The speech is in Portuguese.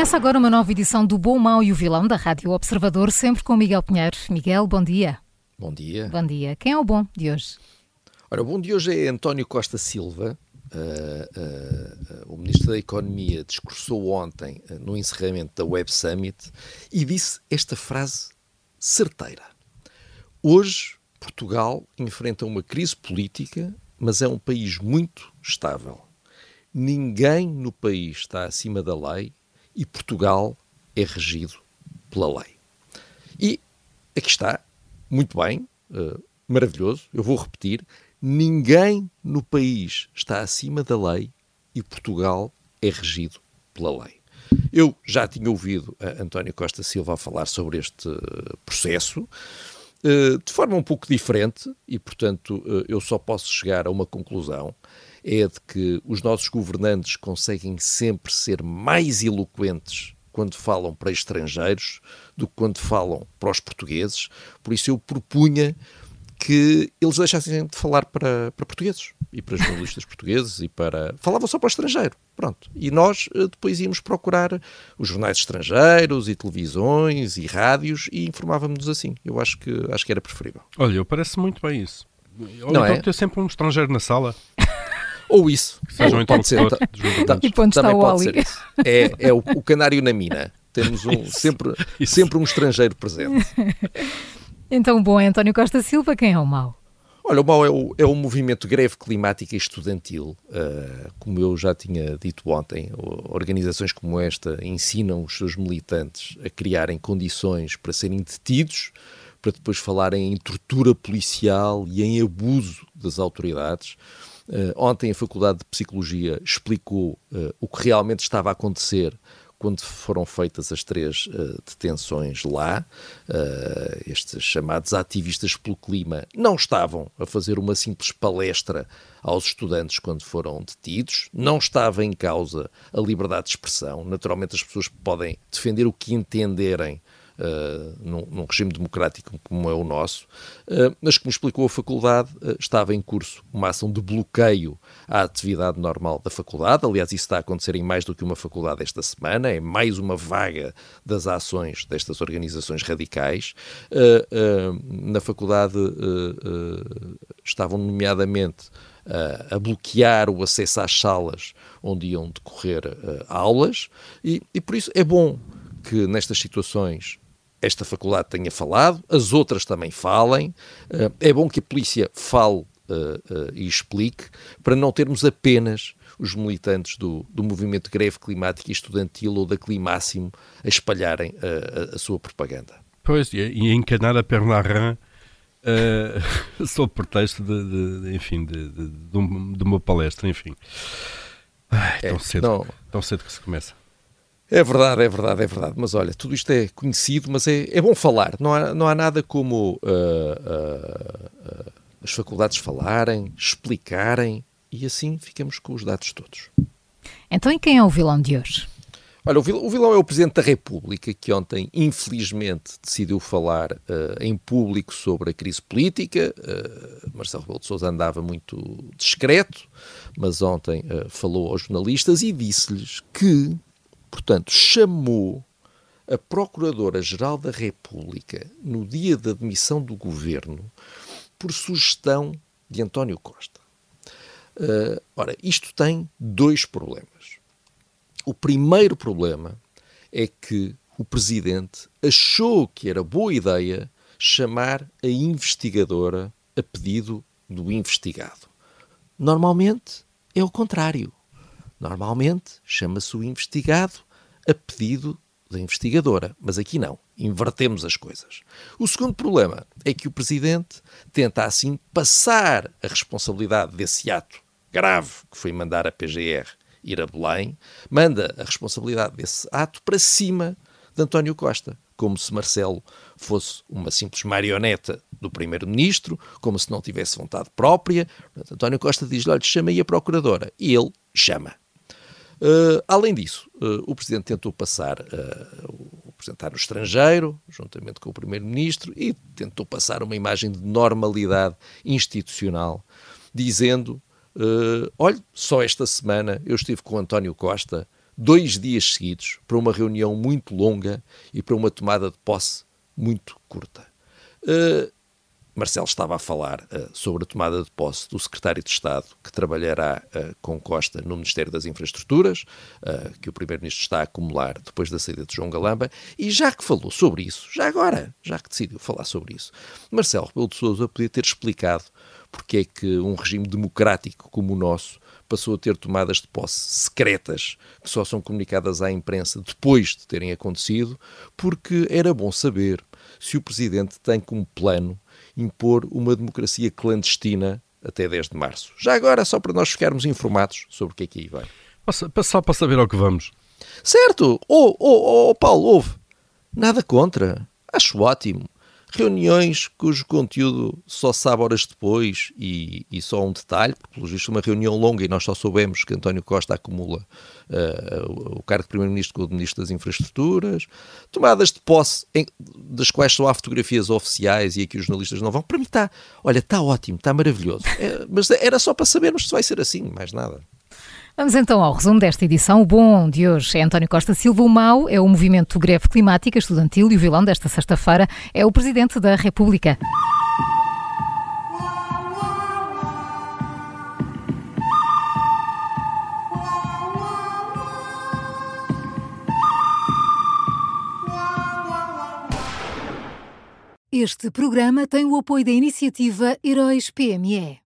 Começa agora uma nova edição do Bom, Mau e o Vilão da Rádio Observador, sempre com Miguel Pinheiro. Miguel, bom dia. Bom dia. Bom dia. Quem é o bom de hoje? Ora, o bom de hoje é António Costa Silva. Uh, uh, uh, o Ministro da Economia discursou ontem no encerramento da Web Summit e disse esta frase certeira. Hoje, Portugal enfrenta uma crise política, mas é um país muito estável. Ninguém no país está acima da lei e Portugal é regido pela lei. E aqui está, muito bem, uh, maravilhoso, eu vou repetir: ninguém no país está acima da lei e Portugal é regido pela lei. Eu já tinha ouvido António Costa Silva falar sobre este processo uh, de forma um pouco diferente e, portanto, eu só posso chegar a uma conclusão é de que os nossos governantes conseguem sempre ser mais eloquentes quando falam para estrangeiros do que quando falam para os portugueses. Por isso eu propunha que eles deixassem de falar para, para portugueses e para jornalistas portugueses e para. Falavam só para o estrangeiro. Pronto. E nós eh, depois íamos procurar os jornais estrangeiros e televisões e rádios e informávamos-nos assim. Eu acho que, acho que era preferível. Olha, eu parece muito bem isso. Ou Não então é? ter sempre um estrangeiro na sala. Ou isso. Seja um pode ser. E ponto está o Oli. É, é o, o, canário na mina. Temos um, isso, sempre, isso. sempre um estrangeiro presente. Então, o bom é António Costa Silva, quem é o mau? Olha, o mau é o, é o movimento greve climática estudantil. Uh, como eu já tinha dito ontem, organizações como esta ensinam os seus militantes a criarem condições para serem detidos, para depois falarem em tortura policial e em abuso das autoridades. Uh, ontem a Faculdade de Psicologia explicou uh, o que realmente estava a acontecer quando foram feitas as três uh, detenções lá. estes chamados ativistas pelo clima não estavam a fazer uma simples palestra aos estudantes quando foram detidos, não estava em causa a liberdade de expressão. Naturalmente, as pessoas podem defender o que entenderem uh, num, num, regime democrático como é o nosso, uh, mas como explicou a faculdade, uh, estava em curso uma ação de bloqueio à atividade normal da faculdade. Aliás, isso está a acontecer em mais do que uma faculdade esta semana, é mais uma vaga das ações destas organizações radicais. na faculdade estavam, nomeadamente, a bloquear o acesso às salas onde iam decorrer aulas, e, e por isso é bom que nestas situações esta faculdade tenha falado, as outras também falem. Uh, é bom que a polícia fale uh, uh, e explique, para não termos apenas os militantes do, do movimento de greve climática estudantil ou da Climáximo a espalharem a, a, sua propaganda. Pois, e, e encanar a Pernarran uh, sob pretexto de, de, enfim, de, de, de, uma palestra, enfim. Ai, tão, é, cedo, não... tão cedo que se começa. É verdade, é verdade, é verdade. Mas olha, tudo isto é conhecido, mas é, é bom falar. Não há, não há nada como uh, uh, uh, as faculdades falarem, explicarem e assim ficamos com os dados todos. Então, e quem é o vilão de hoje? Olha, o vilão, o vilão é o Presidente da República, que ontem, infelizmente, decidiu falar em público sobre a crise política. Marcelo Rebelo de Sousa andava muito discreto, mas ontem falou aos jornalistas e disse-lhes que portanto, chamou a Procuradora-Geral da República no dia da admissão do governo por sugestão de António Costa. Uh, ora, isto tem dois problemas. O primeiro problema é que o Presidente achou que era boa ideia chamar a investigadora a pedido do investigado. Normalmente é o contrário. Normalmente chama-se o investigado a pedido da investigadora, mas aqui não. invertemos as coisas. O segundo problema é que o Presidente tenta assim passar a responsabilidade desse ato grave que foi mandar a PGR ir a Belém, manda a responsabilidade desse ato para cima de António Costa, como se Marcelo fosse uma simples marioneta do Primeiro-Ministro, como se não tivesse vontade própria. António Costa diz-lhe, chama aí a Procuradora. E ele chama. Uh, além disso, uh, o Presidente tentou passar, uh, apresentar no estrangeiro, juntamente com o Primeiro-Ministro, e tentou passar uma imagem de normalidade institucional, dizendo: uh, olha, só esta semana eu estive com António Costa dois dias seguidos para uma reunião muito longa e para uma tomada de posse muito curta. Uh, Marcelo estava a falar uh, sobre a tomada de posse do secretário de Estado que trabalhará uh, com Costa no Ministério das Infraestruturas, uh, que o Primeiro-Ministro está a acumular depois da saída de João Galamba, e já que falou sobre isso, já agora, já que decidiu falar sobre isso, Marcelo Rebelo de Sousa podia ter explicado porque é que um regime democrático como o nosso passou a ter tomadas de posse secretas que só são comunicadas à imprensa depois de terem acontecido, porque era bom saber se o Presidente tem como plano impor uma democracia clandestina até 10 de março. Já agora, só para nós ficarmos informados sobre o que é que aí vai. Só para saber ao que vamos. Certo! Oh, oh, oh Paulo, ouve. Nada contra. Acho ótimo reuniões cujo conteúdo só sabe horas depois e, e só um detalhe, porque pelo visto uma reunião longa e nós só soubemos que António Costa acumula uh, o cargo de Primeiro-Ministro com o Ministro das Infraestruturas, tomadas de posse em, das quais só há fotografias oficiais e aqui os jornalistas não vão, para mim está, olha, está ótimo, está maravilhoso, é, mas era só para sabermos se vai ser assim, mais nada. Vamos então ao resumo desta edição. O bom de hoje é António Costa Silva, o mau é o movimento Greve Climática Estudantil e o vilão desta sexta-feira é o Presidente da República. Este programa tem o apoio da iniciativa Heróis PME.